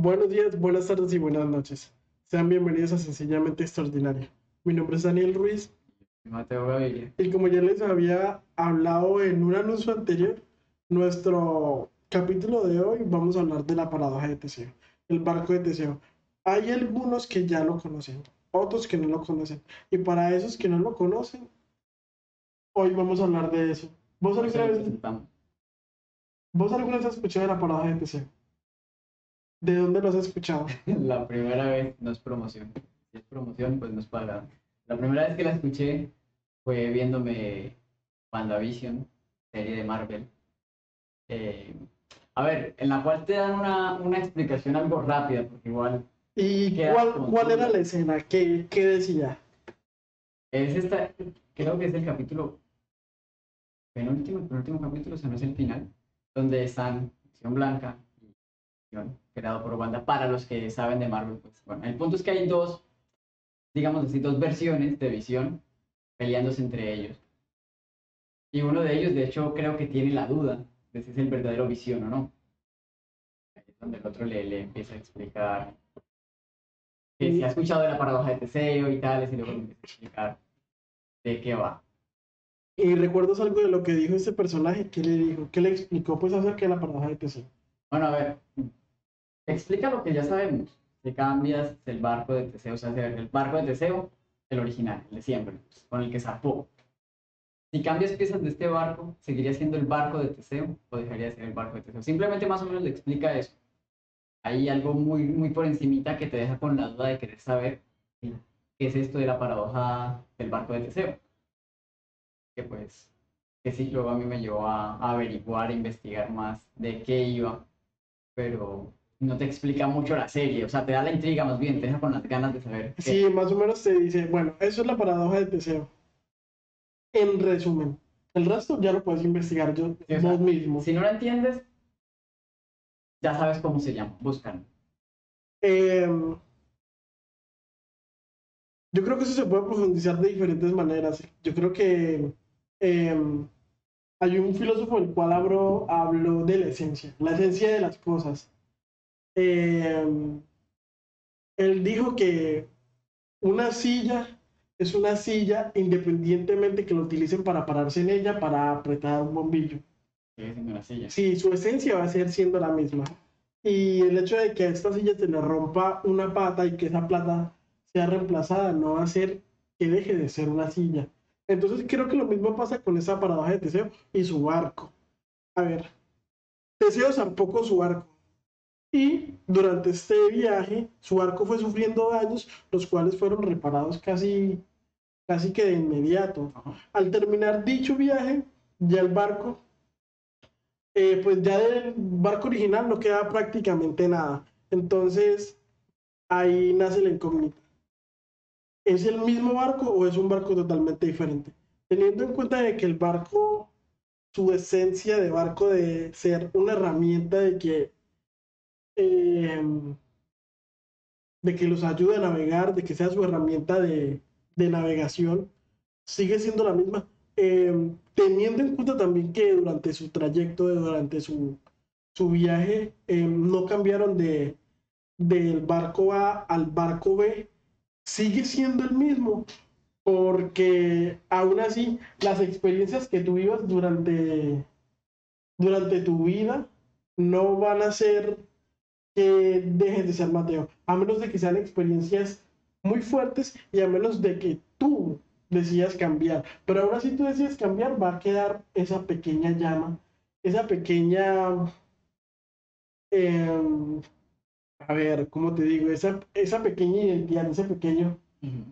Buenos días, buenas tardes y buenas noches. Sean bienvenidos a Sencillamente Extraordinario. Mi nombre es Daniel Ruiz Mateo Gaviria. y como ya les había hablado en un anuncio anterior, nuestro capítulo de hoy vamos a hablar de la paradoja de Teseo, el barco de Teseo. Hay algunos que ya lo conocen, otros que no lo conocen. Y para esos que no lo conocen, hoy vamos a hablar de eso. ¿Vos alguna vez. ¿vos alguna vez has escuchado de la paradoja de Teseo? ¿De dónde lo has escuchado? La primera vez no es promoción. Si es promoción, pues no es pagada. La primera vez que la escuché fue viéndome WandaVision, serie de Marvel. Eh, a ver, en la cual te dan una, una explicación algo rápida, porque igual ¿Y cuál, cuál era la escena? ¿Qué, qué decía? es esta, creo que es el capítulo, penúltimo, penúltimo capítulo, o sea, no es el final, donde están Blanca creado por Wanda, para los que saben de Marvel. Pues, bueno, el punto es que hay dos, digamos así, dos versiones de Visión peleándose entre ellos. Y uno de ellos, de hecho, creo que tiene la duda de si es el verdadero Visión o no. Ahí es donde el otro le, le empieza a explicar que si ha escuchado de la paradoja de Teseo y tales, y luego le empieza a explicar de qué va. ¿Y recuerdas algo de lo que dijo ese personaje? ¿Qué le dijo? ¿Qué le explicó pues acerca de la paradoja de Teseo? Bueno, a ver, explica lo que ya sabemos. Si cambias el barco de Teseo, o sea, el barco de Teseo, el original, el de siempre, con el que zarpó. Si cambias piezas de este barco, ¿seguiría siendo el barco de Teseo o dejaría de ser el barco de Teseo? Simplemente más o menos le explica eso. Hay algo muy, muy por encimita que te deja con la duda de querer saber qué es esto de la paradoja del barco de Teseo. Que pues, que sí, luego a mí me llevó a, a averiguar, a investigar más de qué iba, pero no te explica mucho la serie, o sea, te da la intriga más bien, te deja con las ganas de saber. qué- Sí, más o menos te dice, bueno, eso es la paradoja de Teseo. En resumen, el resto ya lo puedes investigar yo, Sí, o sea, vos mismo. Si no lo entiendes, ya sabes cómo se llama, buscan. Em, yo creo que eso se puede profundizar de diferentes maneras. Yo creo que em, hay un filósofo el cual habló, habló de la esencia, la esencia de las cosas. Em, él dijo que una silla es una silla independientemente que lo utilicen para pararse en ella para apretar un bombillo. Sigue siendo una silla. Sí, su esencia va a ser siendo la misma. Y el hecho de que a esta silla se le rompa una pata y que esa plata sea reemplazada no va a hacer que deje de ser una silla. Entonces creo que lo mismo pasa con esa paradoja de Teseo y su barco. A ver, Teseo zarpó con su barco. Y durante este viaje, su barco fue sufriendo daños, los cuales fueron reparados casi, casi que de inmediato. Al terminar dicho viaje, ya el barco eh, pues ya del barco original no queda prácticamente nada. Entonces, ahí nace la incógnita. ¿Es el mismo barco o es un barco totalmente diferente? Teniendo en cuenta de que el barco, su esencia de barco de ser una herramienta de que, eh, de que los ayude a navegar, de que sea su herramienta de, de navegación, sigue siendo la misma. Eh, teniendo en cuenta también que durante su trayecto, durante su, su viaje, eh, no cambiaron de, del barco A al barco B, sigue siendo el mismo, porque aún así las experiencias que tú vivas durante, durante tu vida no van a ser que dejes de ser Mateo, a menos de que sean experiencias muy fuertes y a menos de que tú decidas cambiar. Pero ahora si tú decides cambiar, va a quedar esa pequeña llama, esa pequeña... em, a ver, ¿cómo te digo? Esa, esa pequeña identidad, ese pequeño... Ujú.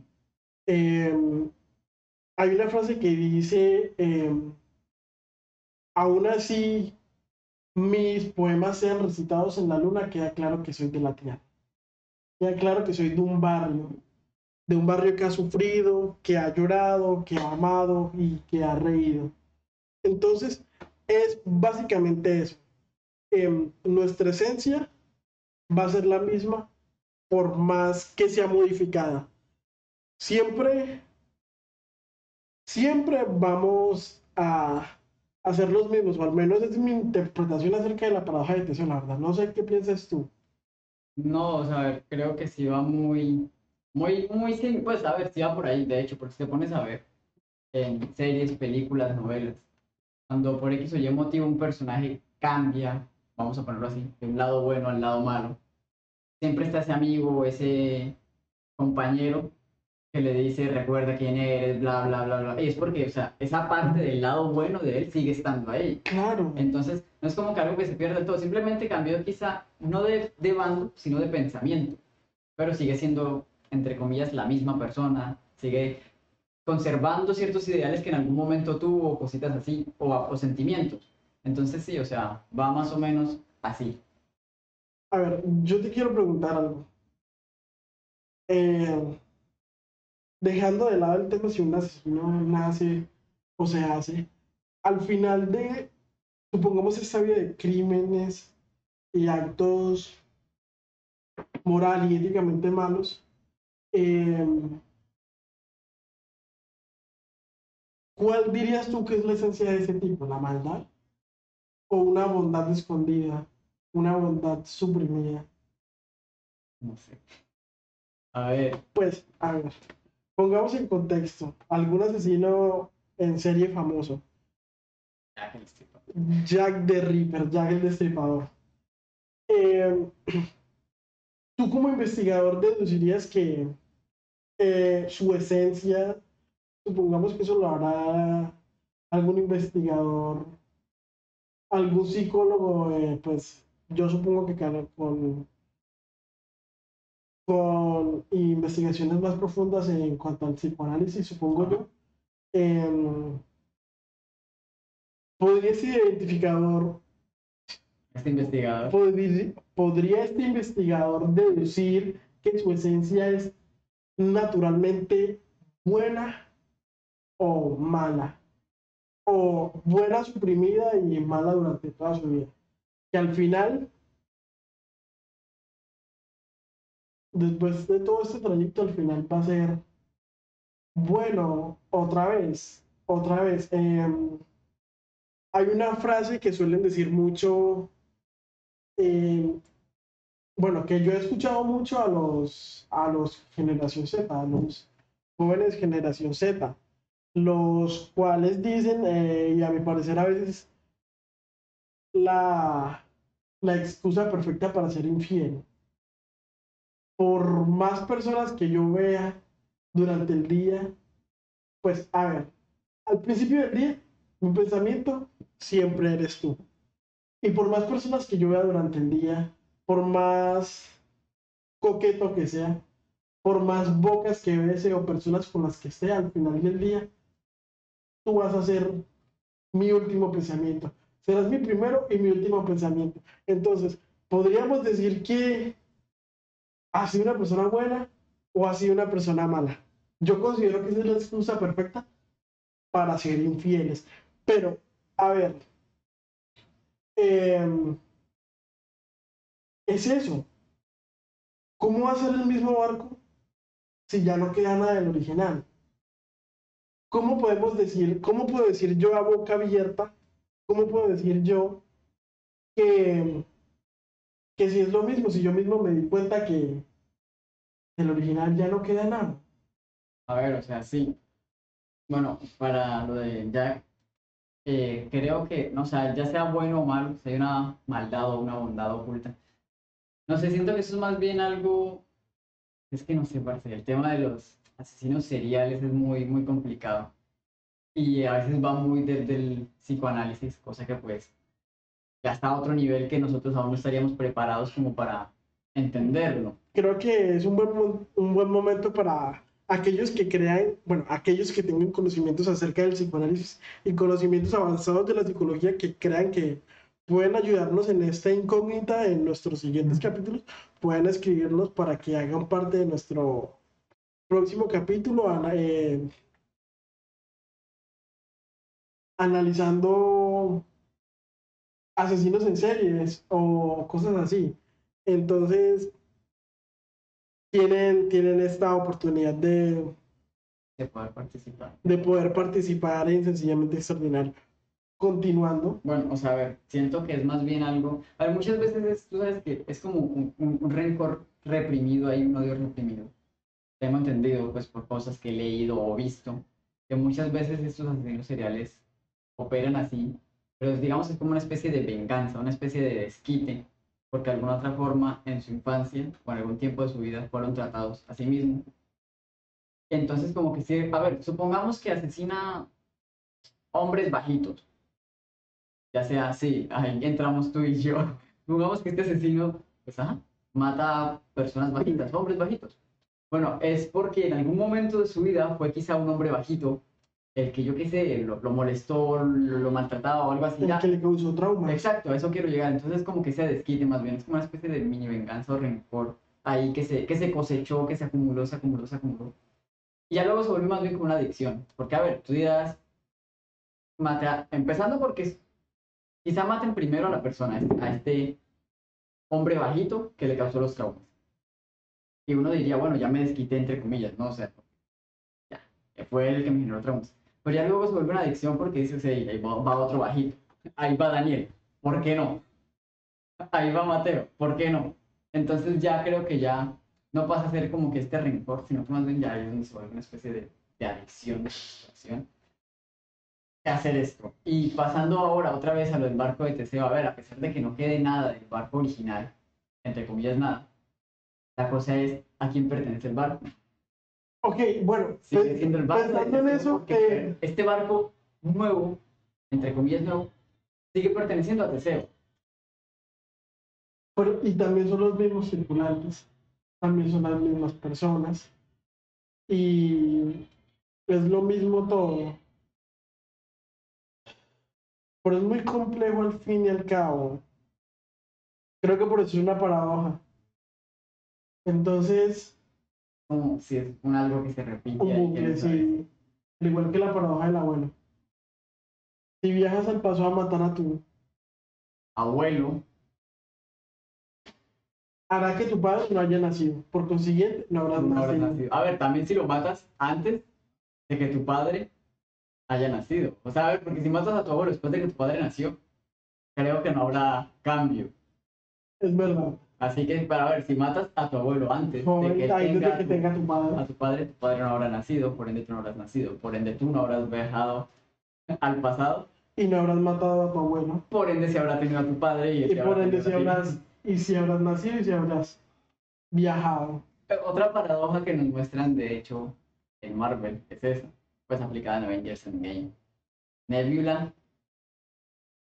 em, hay una frase que dice, em, aún así mis poemas sean recitados en la luna, queda claro que soy de la tierra. Queda claro que soy de un barrio, de un barrio que ha sufrido, que ha llorado, que ha amado y que ha reído. Entonces, es básicamente eso. Em, nuestra esencia va a ser la misma por más que sea modificada. Siempre, siempre vamos a hacer los mismos, o al menos es mi interpretación acerca de la paradoja de Teseo, la verdad. No sé qué piensas tú. No, a ver, creo que sí va muy, muy, muy, pues a ver, sí va por ahí, de hecho, porque si te pones a ver en series, películas, novelas, cuando por X o Y motivo un personaje cambia, vamos a ponerlo así, de un lado bueno al lado malo, siempre está ese amigo, ese compañero que le dice, recuerda quién eres, bla, bla, bla, bla. Y es porque, o sea, esa parte del lado bueno de él sigue estando ahí. Claro. Entonces, no es como que algo que se pierde todo, simplemente cambió quizá no de, de bando, sino de pensamiento. Pero sigue siendo, entre comillas, la misma persona, sigue conservando ciertos ideales que en algún momento tuvo, cositas así, o, o sentimientos. Entonces, sí, o sea, va más o menos así. A ver, yo te quiero preguntar algo. Eh, dejando de lado el tema si un asesino nace o se hace, al final de, supongamos, esta vida de crímenes y actos moral y éticamente malos, eh, ¿cuál dirías tú que es la esencia de ese tipo? ¿La maldad? ¿O una bondad escondida? ¿Una bondad suprimida? No sé. A ver, Pues, a ver, pongamos en contexto, algún asesino en serie famoso, le estoy pa- Jack the Ripper, Jack el Destripador. Eh, Tú como investigador deducirías que eh, su esencia, supongamos que eso lo hará algún investigador, algún psicólogo, eh, pues yo supongo que con, con, investigaciones más profundas en cuanto al psicoanálisis, supongo yo, em, podría ese identificador este investigador. podría este investigador deducir que su esencia es naturalmente buena o mala, buena suprimida y mala durante toda su vida. Que al final, después de todo este trayecto, al final va a ser bueno otra vez, otra vez. Em, hay una frase que suelen decir mucho eh, bueno, que yo he escuchado mucho a los, a los generación Z, a los jóvenes generación Z, los cuales dicen, eh, y a mi parecer a veces la, la excusa perfecta para ser infiel. Por más personas que yo vea durante el día, pues a ver, al principio del día, mi pensamiento siempre eres tú. Y por más personas que yo vea durante el día, por más coqueto que sea, por más bocas que bese o personas con las que esté al final del día, tú vas a ser mi último pensamiento. Serás mi primero y mi último pensamiento. Entonces, podríamos decir que ha sido una persona buena o ha sido una persona mala. Yo considero que esa es la excusa perfecta para ser infieles. Pero, a ver, eh, es eso. ¿Cómo ser el mismo barco si ya no queda nada del original? ¿Cómo podemos decir, cómo puedo decir yo a boca abierta, cómo puedo decir yo que, que si es lo mismo, si yo mismo me di cuenta que del original ya no queda nada? A ver, o sea, sí. Bueno, para lo de Jack, eh, creo que, no, o sea, ya sea bueno o malo, si hay una maldad o una bondad oculta. No sé, siento que eso es más bien algo, es que no sé, parce, el tema de los asesinos seriales es muy, muy complicado. Y a veces va muy desde el psicoanálisis, cosa que pues ya está a otro nivel que nosotros aún no estaríamos preparados como para entenderlo. Creo que es un buen, un buen momento para aquellos que crean, bueno, aquellos que tengan conocimientos acerca del psicoanálisis y conocimientos avanzados de la psicología que crean que pueden ayudarnos en esta incógnita en nuestros siguientes capítulos, pueden escribirnos para que hagan parte de nuestro próximo capítulo ana- eh, analizando asesinos en series o cosas así. Entonces, tienen, tienen esta oportunidad de, de poder participar. de poder participar en Sencillamente Extraordinario. continuando. Bueno, o sea, a ver, siento que es más bien algo. A ver, muchas veces es, tú sabes que es como un, un- un rencor reprimido, hay un odio reprimido. Tengo entendido, pues, por cosas que he leído o visto, que muchas veces estos asesinos seriales operan así, pero digamos es como una especie de venganza, una especie de desquite, porque de alguna otra forma en su infancia o en algún tiempo de su vida fueron tratados a sí mismos. Entonces, como que sí, a ver, supongamos que asesina hombres bajitos, ya sea así, ahí entramos tú y yo. Supongamos que este asesino, pues, ajá, mata a personas bajitas, hombres bajitos. Bueno, es porque en algún momento de su vida fue quizá un hombre bajito el que yo qué sé, lo, lo molestó, lo, lo maltrataba o algo así. El ya. que le causó trauma. Exacto, a eso quiero llegar. Entonces, como que se desquite más bien, es como una especie de mini venganza o rencor ahí que se, que se cosechó, que se acumuló, se acumuló, se acumuló. Y ya luego se volvió más bien como una adicción. Porque, a ver, tú dirás, mata, empezando porque quizá maten primero a la persona, a este hombre bajito que le causó los traumas. Y uno diría, bueno, ya me desquité entre comillas, ¿no? O sea, ya, fue él el que me generó traumas. Pero ya luego se vuelve una adicción porque dices, "Ey, ahí va, otro bajito, ahí va Daniel, ¿por qué no? Ahí va Mateo, ¿por qué no? Entonces ya creo que ya no pasa a ser como que este rencor, sino que más bien ya vuelve una especie de, de adicción, de frustración. hacer esto. Y pasando ahora otra vez a lo del barco de Teseo, a ver, a pesar de que no quede nada del barco original, entre comillas nada, la cosa es a quién pertenece el barco. Ok, bueno, Sigue siendo el barco pensando en eso, eh, este barco nuevo, entre comillas nuevo, sigue perteneciendo a Teseo. pero- y también son los mismos circulantes, también son las mismas personas. Y es lo mismo todo. Pero es muy complejo al fin y al cabo. Creo que por eso es una paradoja. Entonces, Como si es un algo que se repite. quién sabe. sí. Al igual que la paradoja del abuelo. Si viajas al paso a matar a tu, Abuelo, hará que tu padre no haya nacido. Por consiguiente, no habrás no habrás nacido. nacido. A ver, también si lo matas antes de que tu padre haya nacido. O sea, a ver, porque si matas a tu abuelo después de que tu padre nació, creo que no habrá cambio. Es verdad. Así que, para ver, si matas a tu abuelo antes de Joven, que tenga que tenga tu padre. a tu padre, tu padre no habrá nacido, por ende tú no habrás nacido, por ende tú no habrás viajado al pasado, Y no habrás matado a tu abuelo. por ende si habrá tenido a tu padre y, Y por ende si a habrás, y si habrás nacido y si habrás viajado. Otra paradoja que nos muestran, de hecho, en Marvel es esa, pues aplicada en Avengers Endgame. Nebula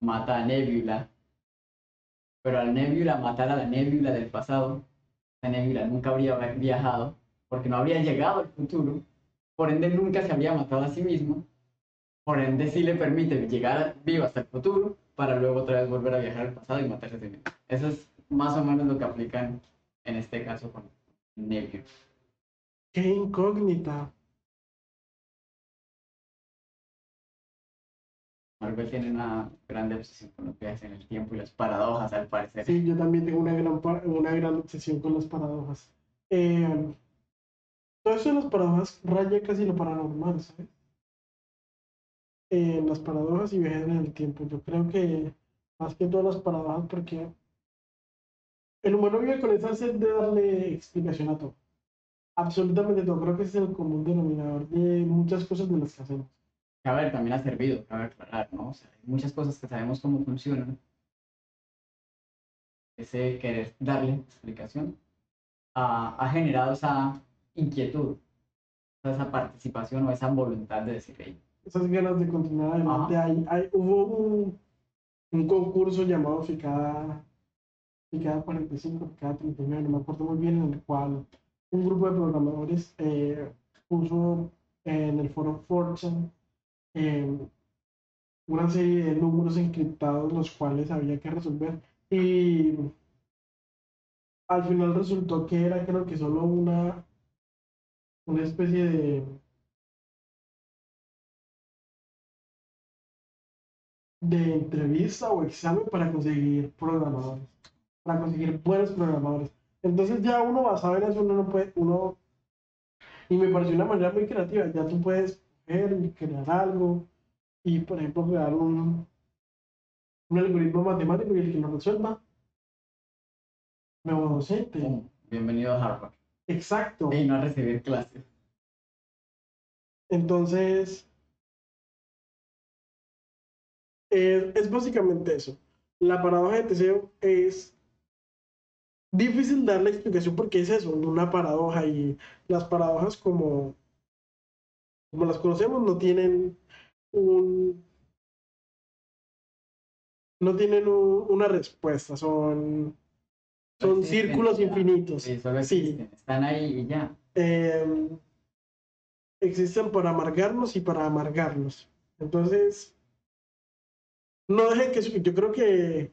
mata a Nebula, pero al Nebula matar a la Nebula del pasado, la Nebula nunca habría viajado, porque no habría llegado al futuro, por ende nunca se habría matado a sí mismo, por ende sí le permite llegar vivo hasta el futuro, para luego otra vez volver a viajar al pasado y matarse a sí mismo. Eso es más o menos lo que aplican en este caso con Nebula. ¡Qué incógnita! Marvel tiene una grande obsesión con lo que hace en el tiempo y las paradojas, al parecer. Sí, yo también tengo una gran, una gran obsesión con las paradojas. Eh, todo eso de las paradojas raya casi lo paranormal, ¿sabes? Eh, las paradojas y viajes en el tiempo. Yo creo que más que todas las paradojas, porque el humano vive con esa sed de darle explicación a todo. Absolutamente todo. Creo que es el común denominador de muchas cosas de las que hacemos. Ver, también ha servido, cabe aclarar, ¿no? O sea, hay muchas cosas que sabemos cómo funcionan. Ese querer darle explicación ha, ha generado esa inquietud, esa participación o esa voluntad de decir, "Hey, esas ganas de continuar adelante. Hay, hay, hubo un, un concurso llamado Ficada, Ficada 45, Ficada 39, no me acuerdo muy bien, en el cual un grupo de programadores eh, puso en el foro Fortune eh, una serie de números encriptados los cuales había que resolver y al final resultó que era creo que solo una una especie de de entrevista o examen para conseguir programadores, para conseguir buenos programadores. Entonces ya uno va a saber eso, uno no puede, uno, y me pareció una manera muy creativa, ya tú puedes crear algo, y por ejemplo crear un, un algoritmo matemático y el que lo resuelva. Nuevo docente. Bienvenido a Harvard. Exacto. Y no a recibir clases. Entonces, eh, es básicamente eso. La paradoja de Teseo es difícil dar la explicación porque es eso, una paradoja y las paradojas como, como las conocemos no tienen un no tienen un- una respuesta, son, son Existen, círculos infinitos. Sí, solo Sí. existen. Están ahí y ya. eh, existen para amargarnos y para amargarnos. Entonces, no dejen que yo creo que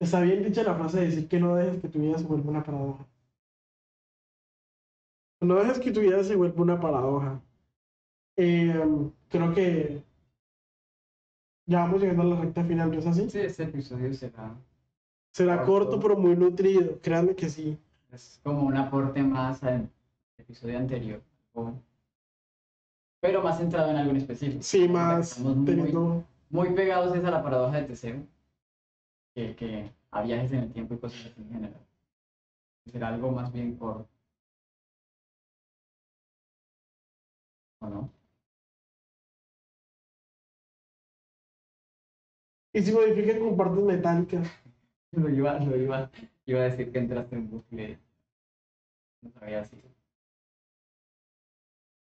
está bien dicha la frase de decir que no dejes que tu vida se vuelva una paradoja. No dejes que tu vida se vuelva una paradoja. Eh, creo que ya vamos llegando a la recta final, ¿no es así? Sí, este episodio será Será Corto. corto pero muy nutrido, créanme que sí. es como un aporte más al episodio anterior. Pero más centrado en algo en específico. Sí, más Estamos muy, teniendo... muy pegados es a la paradoja de Teseo. Que, que a viajes en el tiempo y cosas así en general. Será algo más bien corto. ¿O no? Y si modifican con partes metálicas. Lo iba, lo iba, iba a decir que entraste en bucle. No sabía si.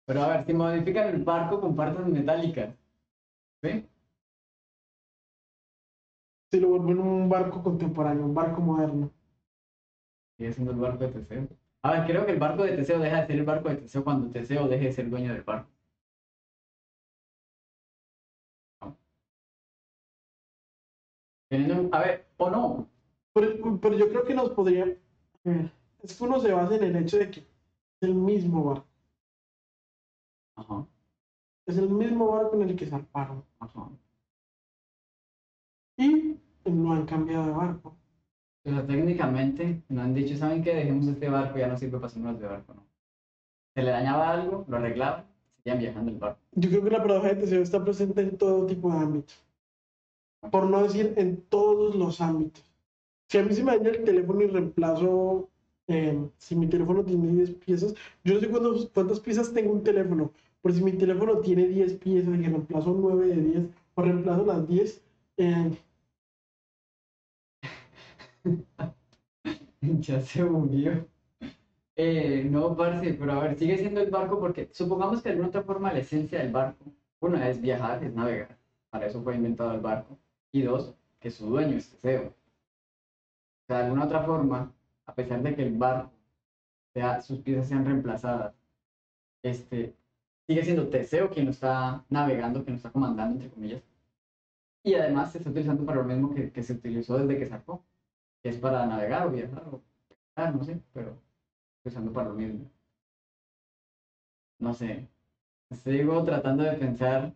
Pero a ver, si modifican el barco con partes metálicas. ¿Sí? Si lo vuelven un barco contemporáneo, un barco moderno. Sigue siendo el barco de Teseo. A ver, creo que el barco de Teseo deja de ser el barco de Teseo cuando Teseo deje de ser dueño del barco. A ver, o no. Pero, pero yo creo que nos podría. ver, Es que uno se basa en el hecho de que es el mismo barco. Ajá, Es el mismo barco en el que zarparon. ajá. Y no han cambiado de barco. O sea, técnicamente no han dicho, ¿saben qué? Dejemos este barco, ya no sirve para hacernos de barco, ¿no? Se le dañaba algo, lo arreglaban, seguían viajando el barco. Yo creo que la paradoja de Teseo está presente en todo tipo de ámbitos. Por no decir en todos los ámbitos. Si a mí se me daña el teléfono y reemplazo, eh, si mi teléfono tiene 10 piezas, yo no sé cuántos- cuántas piezas tengo un teléfono, pero si mi teléfono tiene 10 piezas y reemplazo 9 de 10 o reemplazo las 10, eh, ya se murió. Eh, no, parce, pero a ver, sigue siendo el barco porque supongamos que de alguna otra forma la esencia del barco, una es viajar, es navegar, para eso fue inventado el barco, y dos, que su dueño es Teseo. O sea, de alguna otra forma, a pesar de que el barco, sea, sus piezas sean reemplazadas, este, sigue siendo Teseo quien lo está navegando, quien lo está comandando, entre comillas, y además se está utilizando para lo mismo que, que se utilizó desde que sacó, que es para navegar o viajar o viajar, no sé, pero usando para lo mismo. No sé. Sigo tratando de pensar.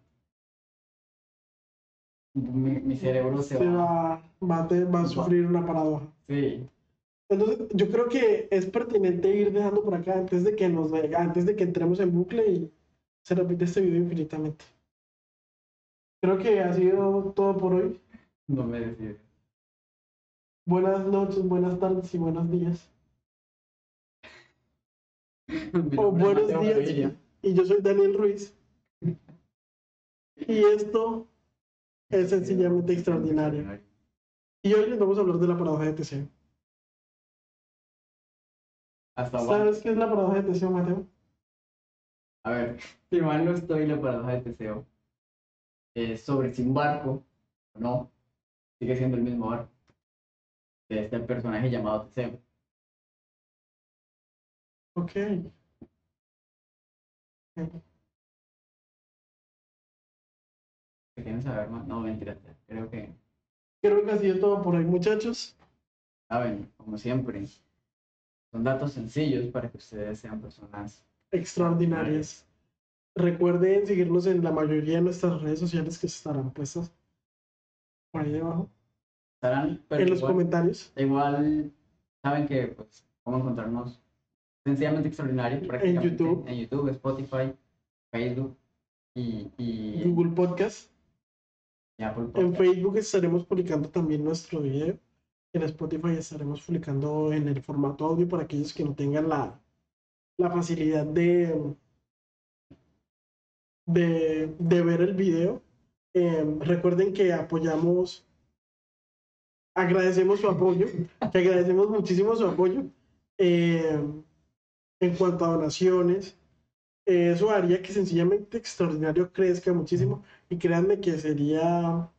Mi, mi cerebro se, se va. va, va, va a sufrir una paradoja. Sí. Entonces, yo creo que es pertinente ir dejando por acá antes de que nos antes de que entremos en bucle y se repite este video infinitamente. Creo que ha sido todo por hoy. No me decido. Buenas noches, buenas tardes y buenos días. O buenos días. Gaviria. Y yo soy Daniel Ruiz. Y esto es sencillamente extraordinario. Y hoy les vamos a hablar de la paradoja de Teseo. Hasta. ¿Sabes qué es la paradoja de Teseo, Mateo? A ver, si mal no estoy, la paradoja de Teseo es sobre si un barco o no sigue siendo el mismo barco de este personaje llamado Teseo. Ok. ¿Qué quieren saber más? No, mentira. Creo que Creo que ha sido todo por hoy, muchachos. saben, como siempre, son datos sencillos para que ustedes sean personas. extraordinarias. Recuerden seguirnos en la mayoría de nuestras redes sociales que estarán puestas por ahí debajo, Estarán, pero en los igual, comentarios. igual saben que, pues, cómo encontrarnos sencillamente extraordinario prácticamente, YouTube. en YouTube, Spotify, Facebook y, y Google Podcast. En. Facebook estaremos publicando también nuestro video. En Spotify estaremos publicando en el formato audio para aquellos que no tengan la, la facilidad de, de, de ver el video. Eh, recuerden que apoyamos, agradecemos su apoyo, que agradecemos muchísimo su apoyo eh, en cuanto a donaciones. Eso haría que sencillamente Extraordinario crezca muchísimo y créanme que sería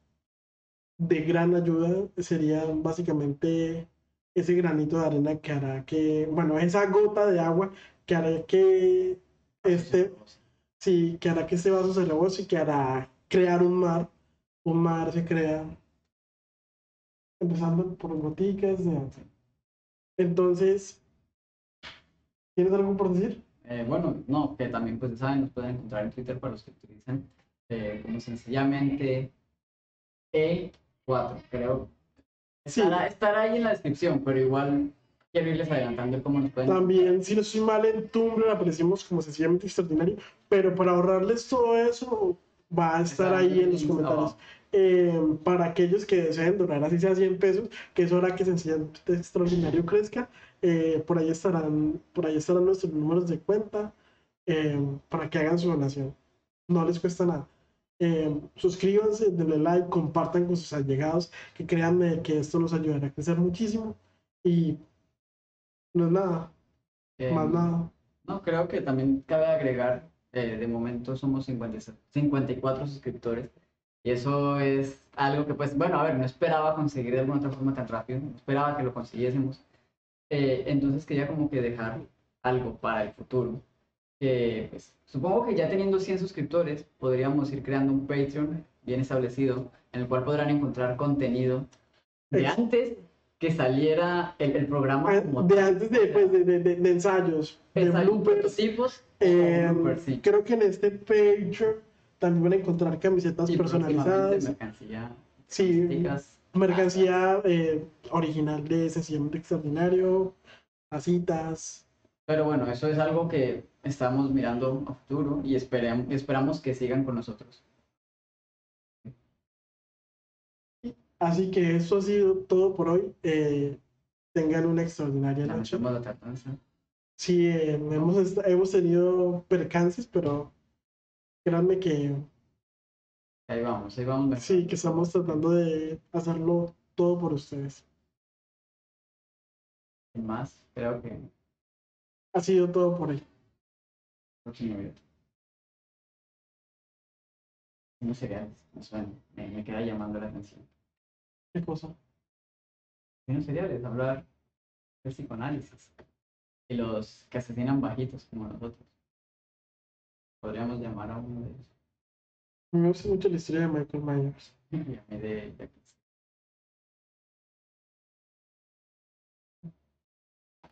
de gran ayuda, sería básicamente ese granito de arena que hará que, bueno, esa gota de agua que hará que este, sí, que hará que este vaso se rebose y que hará crear un mar. Un mar se crea empezando por goticas de Entonces, ¿tienes algo por decir? Eh, bueno, no, que también, pues, saben, nos pueden encontrar en Twitter para los que utilizan eh, como sencillamente E4, creo. Sí. Estará, estará ahí en la descripción, pero igual quiero irles adelantando cómo nos pueden. También, si no estoy mal, en Tumblr aparecemos como sencillamente extraordinario, pero para ahorrarles todo eso, va a estar ahí en los comentarios. Eh, para aquellos que deseen donar así sea 100 pesos, que es hora que sencillamente extraordinario crezca, eh, por ahí estarán, por ahí estarán nuestros números de cuenta eh, para que hagan su donación. No les cuesta nada. Eh, suscríbanse, denle like, compartan con sus allegados, que créanme que esto nos ayudará a crecer muchísimo. Y no es nada, Eh, más nada. No, creo que también cabe agregar, eh, de momento somos 50 54 suscriptores y eso es algo que pues, bueno, a ver, no esperaba conseguir de alguna otra forma tan rápido, no esperaba que lo consiguiésemos. Eh, entonces quería como que dejar algo para el futuro. Que pues, supongo que ya teniendo 100 suscriptores podríamos ir creando un Patreon bien establecido en el cual podrán encontrar contenido de antes que saliera el, el programa Ah, como De antes de, pues, de, de- de- de ensayos, de Exacto, bloopers. Eh, bloopers, sí. Creo que en este Patreon también van a encontrar camisetas Y personalizadas. mercancía, Sí, mercancía eh, original de Sencillamente Extraordinario, tacitas. Pero bueno, eso es algo que estamos mirando a futuro y esperamos que sigan con nosotros. Así que eso ha sido todo por hoy. Eh, tengan una extraordinaria noche. Lamentamos la. Sí, eh, hemos, hemos tenido percances, pero créanme que Ahí vamos, ahí vamos. sí, que estamos tratando de hacerlo todo por ustedes. Sin más, creo que Ha sido todo por hoy. próximo video. Unos cereales, me suena, me, me queda llamando la atención. ¿Qué cosa? Unos cereales, hablar de psicoanálisis. Y los que asesinan bajitos como nosotros. Podríamos llamar a uno de ellos. Me gusta mucho la historia de Michael Myers.